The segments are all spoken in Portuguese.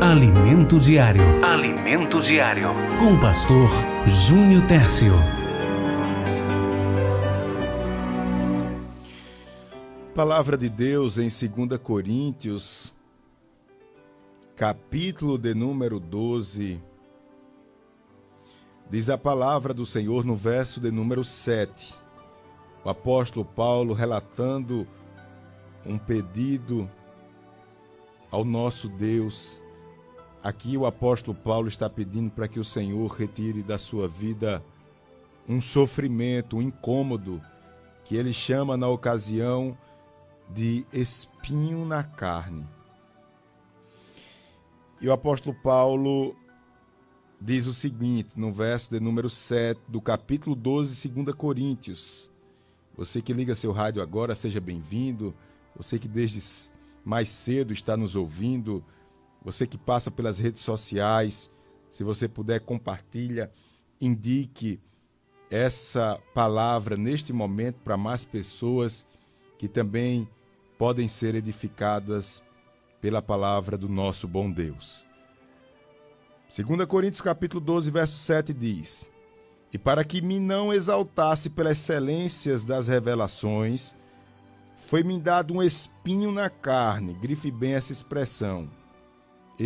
Alimento Diário. Alimento Diário. Com o pastor Júnior Tércio. Palavra de Deus em 2 Coríntios, capítulo de número 12. Diz a palavra do Senhor no verso de número 7. O apóstolo Paulo relatando um pedido ao nosso Deus. Aqui o apóstolo Paulo está pedindo para que o Senhor retire da sua vida um sofrimento, um incômodo, que ele chama na ocasião de espinho na carne. E o apóstolo Paulo diz o seguinte, no verso de número 7 do capítulo 12, 2 Coríntios. Você que liga seu rádio agora, seja bem-vindo. Você que desde mais cedo está nos ouvindo, você que passa pelas redes sociais, se você puder compartilha, indique essa palavra neste momento para mais pessoas que também podem ser edificadas pela palavra do nosso bom Deus. 2 Coríntios capítulo 12, verso 7 diz: E para que me não exaltasse pelas excelências das revelações, foi-me dado um espinho na carne, grife bem essa expressão.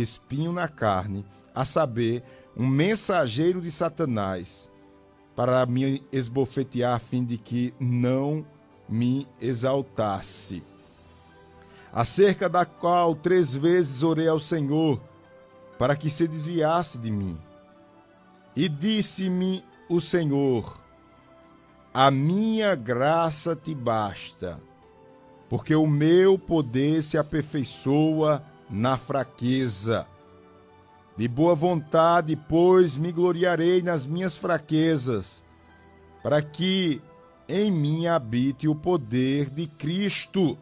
Espinho na carne, a saber, um mensageiro de Satanás, para me esbofetear a fim de que não me exaltasse. Acerca da qual três vezes orei ao Senhor, para que se desviasse de mim. E disse-me o Senhor: A minha graça te basta porque o meu poder se aperfeiçoa na fraqueza. De boa vontade, pois, me gloriarei nas minhas fraquezas, para que em mim habite o poder de Cristo.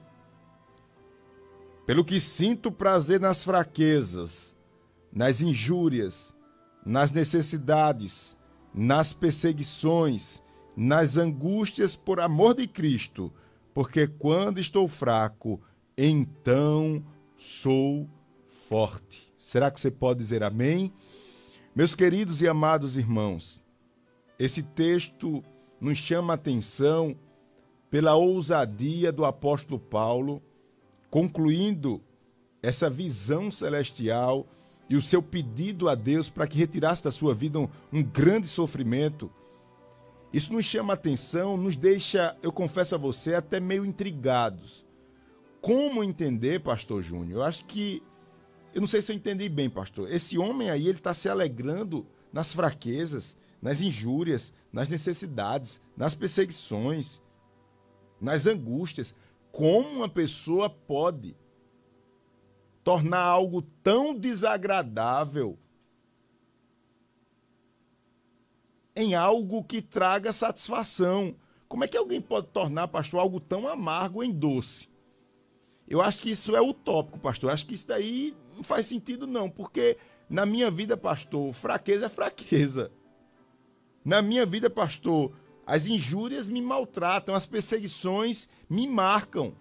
Pelo que sinto prazer nas fraquezas, nas injúrias, nas necessidades, nas perseguições, nas angústias por amor de Cristo porque quando estou fraco, então sou forte. Será que você pode dizer amém? Meus queridos e amados irmãos, esse texto nos chama a atenção pela ousadia do apóstolo Paulo, concluindo essa visão celestial e o seu pedido a Deus para que retirasse da sua vida um, um grande sofrimento isso nos chama atenção, nos deixa, eu confesso a você, até meio intrigados. Como entender, pastor Júnior? Eu acho que. Eu não sei se eu entendi bem, pastor. Esse homem aí, ele está se alegrando nas fraquezas, nas injúrias, nas necessidades, nas perseguições, nas angústias. Como uma pessoa pode tornar algo tão desagradável em algo que traga satisfação. Como é que alguém pode tornar, pastor, algo tão amargo em doce? Eu acho que isso é utópico, pastor. Eu acho que isso daí não faz sentido, não, porque na minha vida, pastor, fraqueza é fraqueza. Na minha vida, pastor, as injúrias me maltratam, as perseguições me marcam.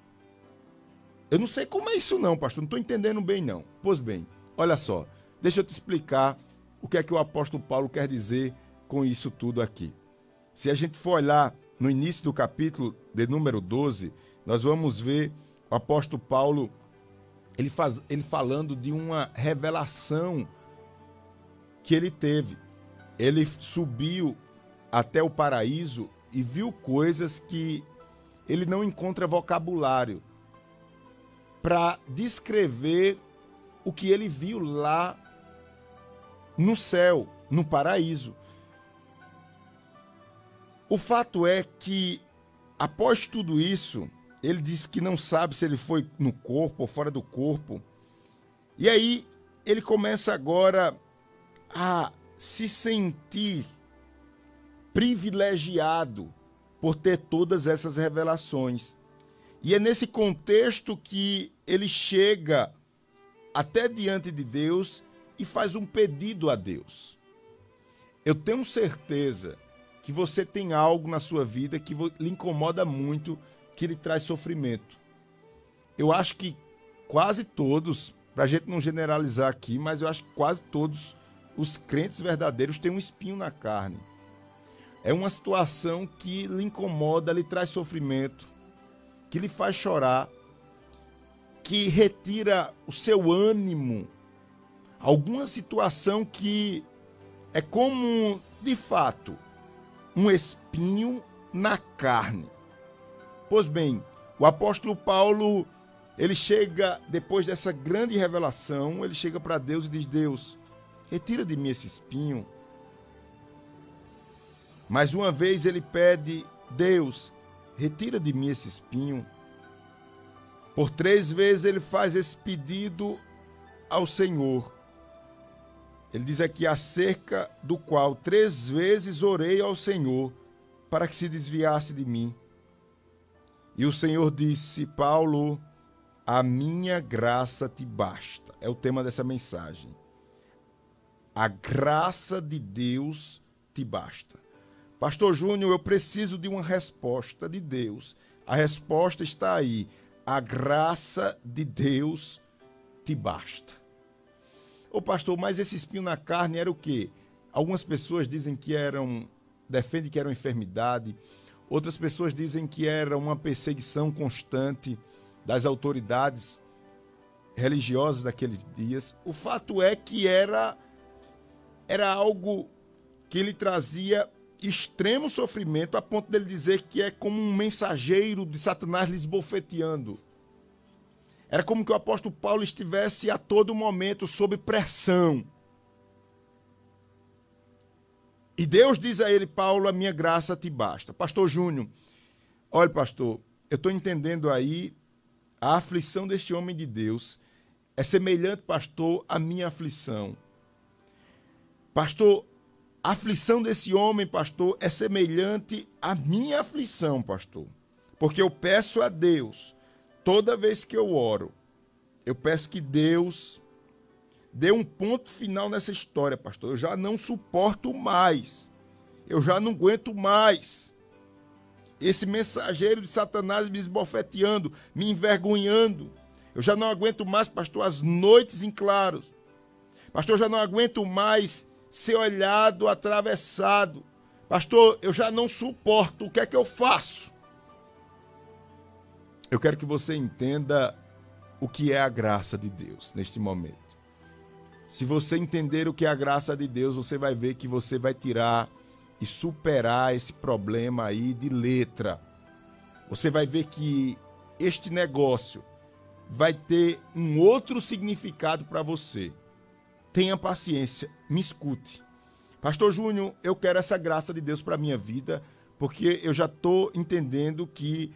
Eu não sei como é isso, não, pastor. Não estou entendendo bem, não. Pois bem, olha só. Deixa eu te explicar o que é que o apóstolo Paulo quer dizer com isso tudo aqui. Se a gente for olhar no início do capítulo de número 12, nós vamos ver o apóstolo Paulo ele, faz, ele falando de uma revelação que ele teve. Ele subiu até o paraíso e viu coisas que ele não encontra vocabulário para descrever o que ele viu lá no céu, no paraíso. O fato é que, após tudo isso, ele disse que não sabe se ele foi no corpo ou fora do corpo. E aí ele começa agora a se sentir privilegiado por ter todas essas revelações. E é nesse contexto que ele chega até diante de Deus e faz um pedido a Deus. Eu tenho certeza que você tem algo na sua vida que lhe incomoda muito, que lhe traz sofrimento. Eu acho que quase todos para a gente não generalizar aqui, mas eu acho que quase todos os crentes verdadeiros têm um espinho na carne. É uma situação que lhe incomoda, lhe traz sofrimento, que lhe faz chorar, que retira o seu ânimo. Alguma situação que é como, de fato, um espinho na carne. Pois bem, o apóstolo Paulo, ele chega, depois dessa grande revelação, ele chega para Deus e diz: Deus, retira de mim esse espinho. Mais uma vez ele pede: Deus, retira de mim esse espinho. Por três vezes ele faz esse pedido ao Senhor. Ele diz aqui acerca do qual três vezes orei ao Senhor para que se desviasse de mim. E o Senhor disse: Paulo, a minha graça te basta. É o tema dessa mensagem. A graça de Deus te basta. Pastor Júnior, eu preciso de uma resposta de Deus. A resposta está aí. A graça de Deus te basta. Ô pastor, mas esse espinho na carne era o quê? Algumas pessoas dizem que eram, defendem que era uma enfermidade, outras pessoas dizem que era uma perseguição constante das autoridades religiosas daqueles dias. O fato é que era era algo que ele trazia extremo sofrimento a ponto dele dizer que é como um mensageiro de Satanás lhes bofeteando. Era como que o apóstolo Paulo estivesse a todo momento sob pressão. E Deus diz a ele, Paulo, a minha graça te basta. Pastor Júnior, olha, pastor, eu estou entendendo aí a aflição deste homem de Deus. É semelhante, pastor, à minha aflição. Pastor, a aflição desse homem, pastor, é semelhante à minha aflição, pastor. Porque eu peço a Deus toda vez que eu oro, eu peço que Deus dê um ponto final nessa história, pastor. Eu já não suporto mais. Eu já não aguento mais. Esse mensageiro de Satanás me esbofeteando, me envergonhando. Eu já não aguento mais, pastor, as noites em claros. Pastor, eu já não aguento mais ser olhado, atravessado. Pastor, eu já não suporto. O que é que eu faço? Eu quero que você entenda o que é a graça de Deus neste momento. Se você entender o que é a graça de Deus, você vai ver que você vai tirar e superar esse problema aí de letra. Você vai ver que este negócio vai ter um outro significado para você. Tenha paciência, me escute. Pastor Júnior, eu quero essa graça de Deus para minha vida, porque eu já estou entendendo que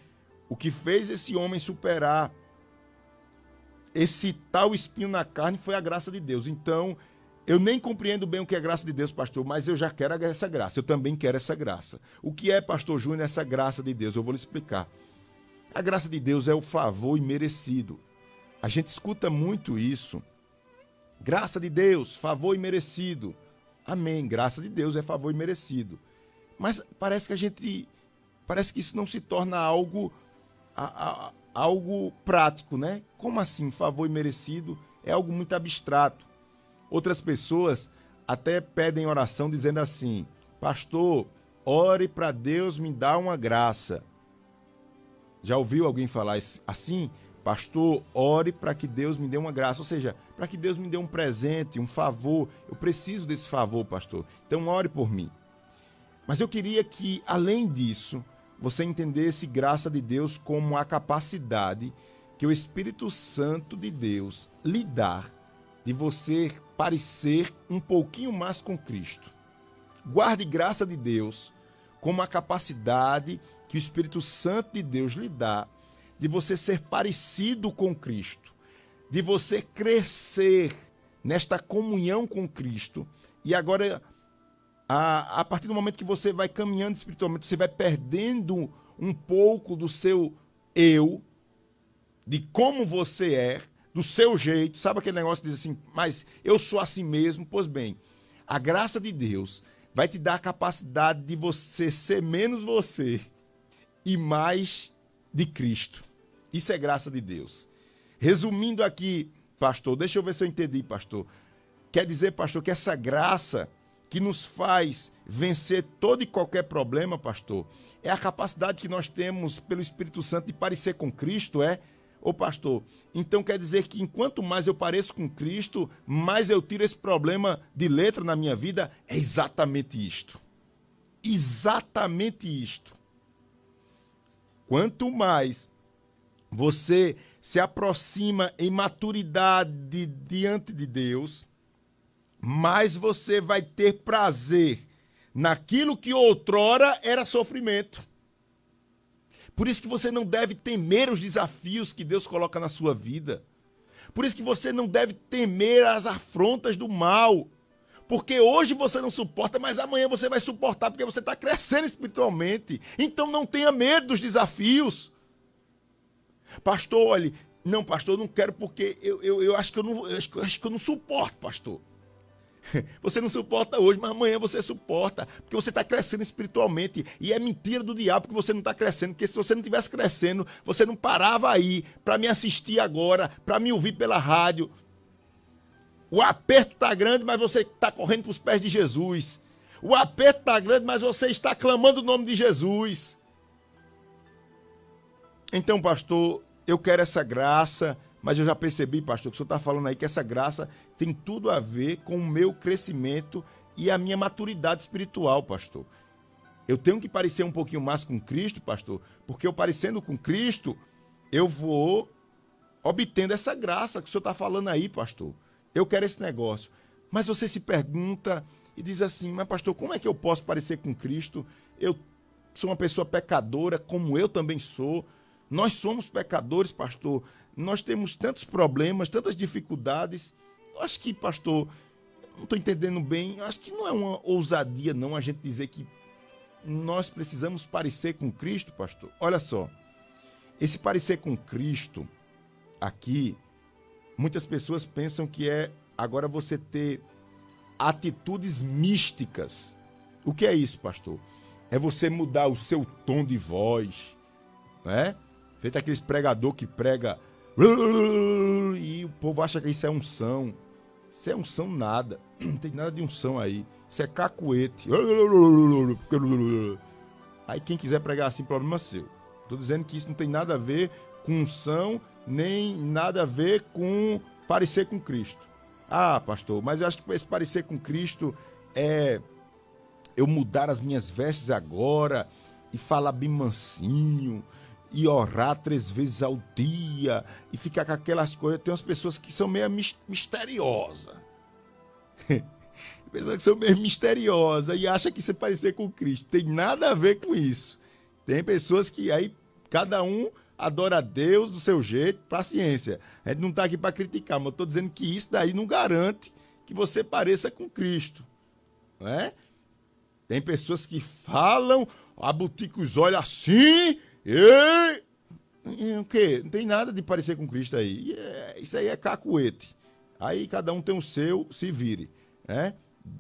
o que fez esse homem superar esse tal espinho na carne foi a graça de Deus. Então, eu nem compreendo bem o que é graça de Deus, pastor, mas eu já quero essa graça. Eu também quero essa graça. O que é, pastor Júnior, essa graça de Deus? Eu vou lhe explicar. A graça de Deus é o favor imerecido. A gente escuta muito isso. Graça de Deus, favor imerecido. Amém. Graça de Deus é favor imerecido. Mas parece que a gente. Parece que isso não se torna algo a, a, algo prático, né? Como assim, favor imerecido? É algo muito abstrato. Outras pessoas até pedem oração dizendo assim: Pastor, ore para Deus me dar uma graça. Já ouviu alguém falar assim? Pastor, ore para que Deus me dê uma graça, ou seja, para que Deus me dê um presente, um favor. Eu preciso desse favor, pastor. Então ore por mim. Mas eu queria que, além disso, você entendesse graça de Deus como a capacidade que o Espírito Santo de Deus lhe dá de você parecer um pouquinho mais com Cristo. Guarde graça de Deus como a capacidade que o Espírito Santo de Deus lhe dá de você ser parecido com Cristo, de você crescer nesta comunhão com Cristo. E agora a, a partir do momento que você vai caminhando espiritualmente, você vai perdendo um pouco do seu eu, de como você é, do seu jeito. Sabe aquele negócio que diz assim, mas eu sou assim mesmo? Pois bem, a graça de Deus vai te dar a capacidade de você ser menos você e mais de Cristo. Isso é graça de Deus. Resumindo aqui pastor, deixa eu ver se eu entendi, pastor. Quer dizer, pastor, que essa graça que nos faz vencer todo e qualquer problema, pastor, é a capacidade que nós temos pelo Espírito Santo de parecer com Cristo, é? Ô pastor, então quer dizer que enquanto mais eu pareço com Cristo, mais eu tiro esse problema de letra na minha vida? É exatamente isto. Exatamente isto. Quanto mais você se aproxima em maturidade diante de Deus, mais você vai ter prazer naquilo que outrora era sofrimento. Por isso que você não deve temer os desafios que Deus coloca na sua vida. Por isso que você não deve temer as afrontas do mal. Porque hoje você não suporta, mas amanhã você vai suportar porque você está crescendo espiritualmente. Então não tenha medo dos desafios. Pastor, olhe, não, pastor, eu não quero porque eu, eu, eu acho que eu não, eu acho, eu acho que eu não suporto, pastor. Você não suporta hoje, mas amanhã você suporta, porque você está crescendo espiritualmente. E é mentira do diabo que você não está crescendo, porque se você não estivesse crescendo, você não parava aí para me assistir agora, para me ouvir pela rádio. O aperto está grande, mas você está correndo para os pés de Jesus. O aperto está grande, mas você está clamando o nome de Jesus. Então, pastor, eu quero essa graça, mas eu já percebi, pastor, que o senhor está falando aí que essa graça tem tudo a ver com o meu crescimento e a minha maturidade espiritual, pastor. Eu tenho que parecer um pouquinho mais com Cristo, pastor, porque eu parecendo com Cristo, eu vou obtendo essa graça que o senhor está falando aí, pastor. Eu quero esse negócio. Mas você se pergunta e diz assim: Mas, pastor, como é que eu posso parecer com Cristo? Eu sou uma pessoa pecadora, como eu também sou. Nós somos pecadores, pastor. Nós temos tantos problemas, tantas dificuldades. Eu acho que, pastor, não estou entendendo bem. Acho que não é uma ousadia, não, a gente dizer que nós precisamos parecer com Cristo, pastor. Olha só. Esse parecer com Cristo aqui, muitas pessoas pensam que é agora você ter atitudes místicas. O que é isso, pastor? É você mudar o seu tom de voz, né? Feito aqueles pregador que prega e o povo acha que isso é unção. Isso é unção nada. Não tem nada de unção aí. Isso é cacuete. Aí quem quiser pregar assim, problema seu. Tô dizendo que isso não tem nada a ver com unção, nem nada a ver com parecer com Cristo. Ah, pastor, mas eu acho que esse parecer com Cristo é eu mudar as minhas vestes agora e falar bem mansinho e orar três vezes ao dia e ficar com aquelas coisas. Tem umas pessoas que são meio misteriosas. pessoas que são meio misteriosas e acham que se parecer com Cristo. Tem nada a ver com isso. Tem pessoas que aí cada um adora a Deus do seu jeito, paciência. A gente não está aqui para criticar, mas eu estou dizendo que isso daí não garante que você pareça com Cristo. Não é? Tem pessoas que falam, abutica os olhos assim, e... O quê? Não tem nada de parecer com Cristo aí. É, isso aí é cacuete. Aí cada um tem o seu, se vire. Né?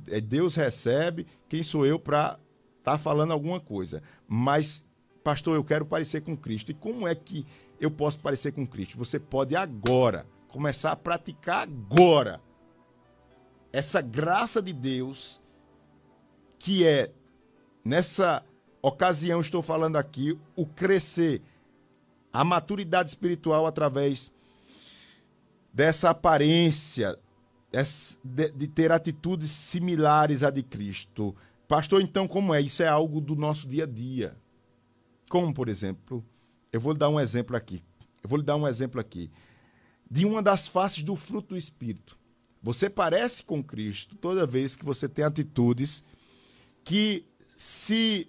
É, Deus recebe, quem sou eu para estar tá falando alguma coisa. Mas, pastor, eu quero parecer com Cristo. E como é que eu posso parecer com Cristo? Você pode agora, começar a praticar agora. Essa graça de Deus, que é nessa ocasião estou falando aqui o crescer, a maturidade espiritual através dessa aparência, de, ter atitudes similares à de Cristo. Pastor, então como é? Isso é algo do nosso dia a dia. Como, por exemplo, eu vou lhe dar um exemplo aqui. Eu vou lhe dar um exemplo aqui. De uma das faces do fruto do Espírito. Você parece com Cristo toda vez que você tem atitudes que se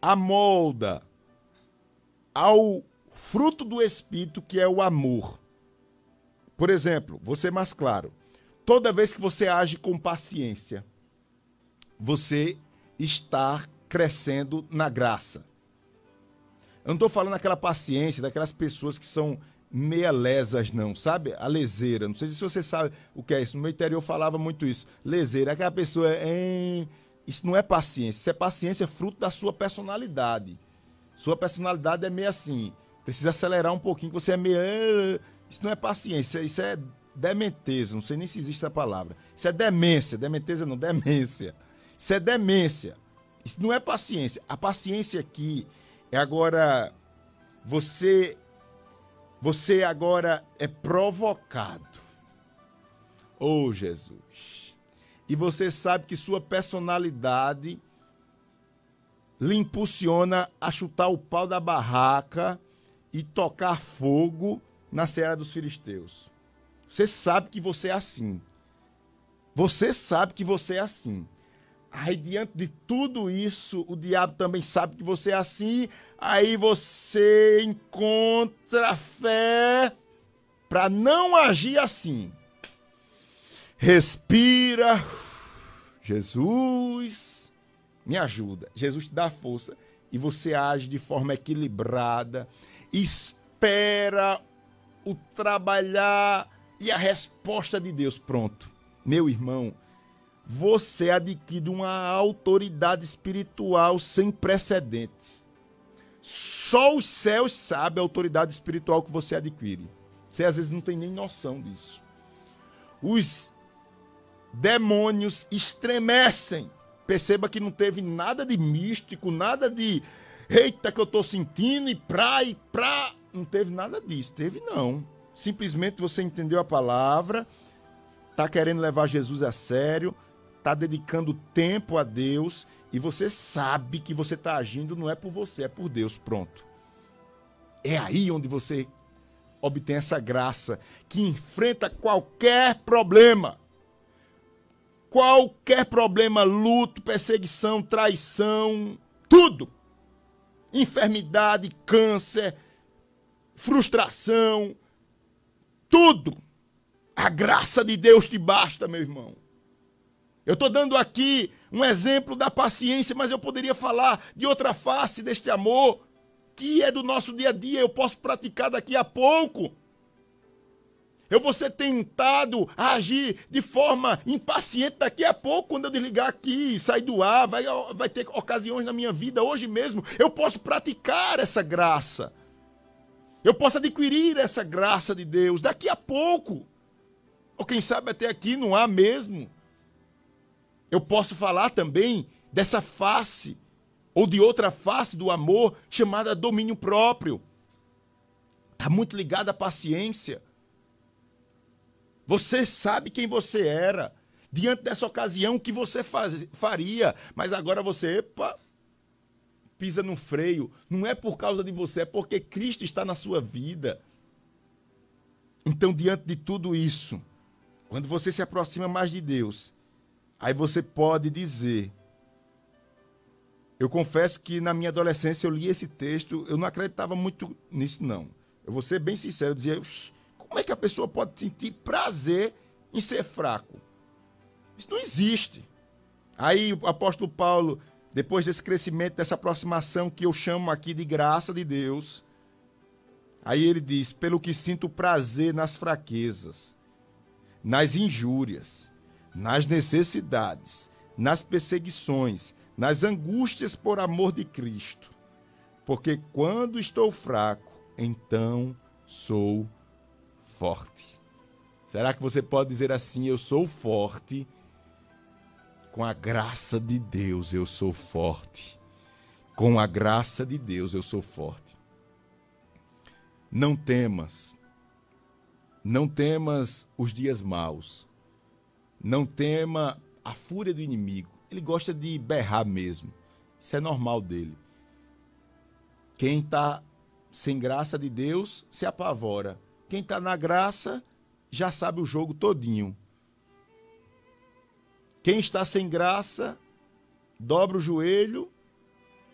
amolda ao fruto do Espírito, que é o amor. Por exemplo, ser mais claro. Toda vez que você age com paciência, você está crescendo na graça. Eu não estou falando aquela paciência daquelas pessoas que são meia lesas, não, sabe? A leseira. Não sei se você sabe o que é isso. No meu interior eu falava muito isso. Leseira. Aquela pessoa é. Isso não é paciência, isso é paciência fruto da sua personalidade. Sua personalidade é meio assim, precisa acelerar um pouquinho, você é meio. Isso não é paciência, isso é dementeza, não sei nem se existe essa palavra. Isso é demência, dementeza não, demência. Isso é demência. Isso não é paciência. A paciência aqui é agora você você agora é provocado. Oh, Jesus. E você sabe que sua personalidade lhe impulsiona a chutar o pau da barraca e tocar fogo na Serra dos Filisteus. Você sabe que você é assim. Você sabe que você é assim. Aí, diante de tudo isso, o diabo também sabe que você é assim. Aí você encontra fé para não agir assim. Respira. Jesus, me ajuda. Jesus te dá força e você age de forma equilibrada. Espera o trabalhar e a resposta de Deus. Pronto. Meu irmão, você adquire uma autoridade espiritual sem precedente. Só os céus sabem a autoridade espiritual que você adquire. Você às vezes não tem nem noção disso. Os demônios estremecem. Perceba que não teve nada de místico, nada de eita que eu estou sentindo e pra e pra. Não teve nada disso. Teve não. Simplesmente você entendeu a palavra, está querendo levar Jesus a sério, está dedicando tempo a Deus e você sabe que você está agindo não é por você, é por Deus. Pronto. É aí onde você obtém essa graça que enfrenta qualquer problema. Qualquer problema, luto, perseguição, traição, tudo. Enfermidade, câncer, frustração, tudo. A graça de Deus te basta, meu irmão. Eu estou dando aqui um exemplo da paciência, mas eu poderia falar de outra face deste amor, que é do nosso dia a dia, eu posso praticar daqui a pouco. Eu vou ser tentado a agir de forma impaciente daqui a pouco, quando eu desligar aqui sair do ar. Vai, vai ter ocasiões na minha vida, hoje mesmo. Eu posso praticar essa graça. Eu posso adquirir essa graça de Deus daqui a pouco. Ou quem sabe até aqui não há mesmo. Eu posso falar também dessa face ou de outra face do amor chamada domínio próprio. Está muito ligada à paciência. Você sabe quem você era. Diante dessa ocasião, o que você faz, faria. Mas agora você, epa, pisa no freio, não é por causa de você, é porque Cristo está na sua vida. Então, diante de tudo isso, quando você se aproxima mais de Deus, aí você pode dizer: Eu confesso que na minha adolescência eu li esse texto, eu não acreditava muito nisso, não. Eu vou ser bem sincero, eu dizia: Como é que a pessoa pode sentir prazer em ser fraco? Isso não existe. Aí o apóstolo Paulo depois desse crescimento, dessa aproximação que eu chamo aqui de graça de Deus, aí ele diz: pelo que sinto prazer nas fraquezas, nas injúrias, nas necessidades, nas perseguições, nas angústias por amor de Cristo. Porque quando estou fraco, então sou forte. Será que você pode dizer assim: eu sou forte? Com a graça de Deus eu sou forte. Com a graça de Deus eu sou forte. Não temas. Não temas os dias maus. Não tema a fúria do inimigo. Ele gosta de berrar mesmo. Isso é normal dele. Quem está sem graça de Deus se apavora. Quem está na graça já sabe o jogo todinho. Quem está sem graça, dobra o joelho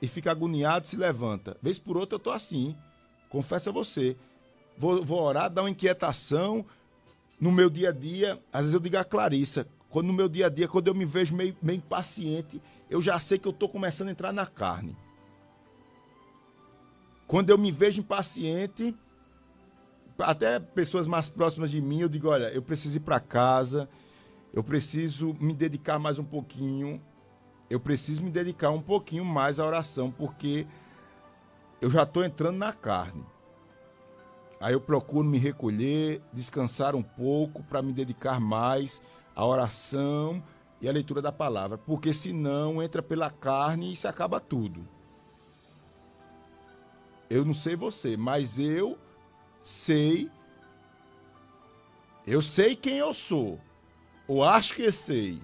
e fica agoniado, se levanta. Vez por outra eu estou assim. Confesso a você. Vou, vou orar, dar uma inquietação no meu dia a dia. Às vezes eu digo a Clarissa, quando no meu dia a dia, quando eu me vejo meio, meio impaciente, eu já sei que eu estou começando a entrar na carne. Quando eu me vejo impaciente, até pessoas mais próximas de mim, eu digo, olha, eu preciso ir para casa, eu preciso me dedicar mais um pouquinho. Eu preciso me dedicar um pouquinho mais à oração, porque eu já estou entrando na carne. Aí eu procuro me recolher, descansar um pouco para me dedicar mais à oração e à leitura da palavra, porque senão entra pela carne e se acaba tudo. Eu não sei você, mas eu sei eu sei quem eu sou. Ou acho que sei.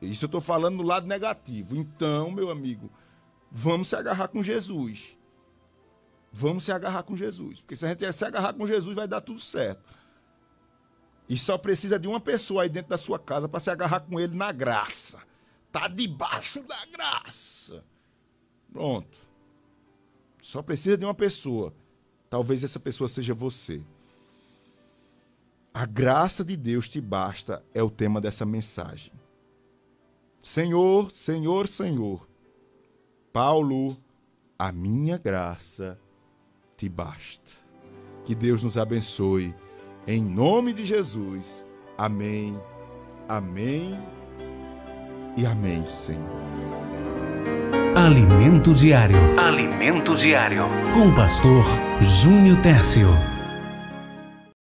Isso eu estou falando no lado negativo. Então, meu amigo, vamos se agarrar com Jesus. Vamos se agarrar com Jesus. Porque se a gente se agarrar com Jesus, vai dar tudo certo. E só precisa de uma pessoa aí dentro da sua casa para se agarrar com ele na graça. Tá debaixo da graça. Pronto. Só precisa de uma pessoa. Talvez essa pessoa seja você. A graça de Deus te basta é o tema dessa mensagem. Senhor, Senhor, Senhor. Paulo, a minha graça te basta. Que Deus nos abençoe. Em nome de Jesus. Amém. Amém. E amém, Senhor. Alimento diário. Alimento diário. Com o pastor Júnior Tércio.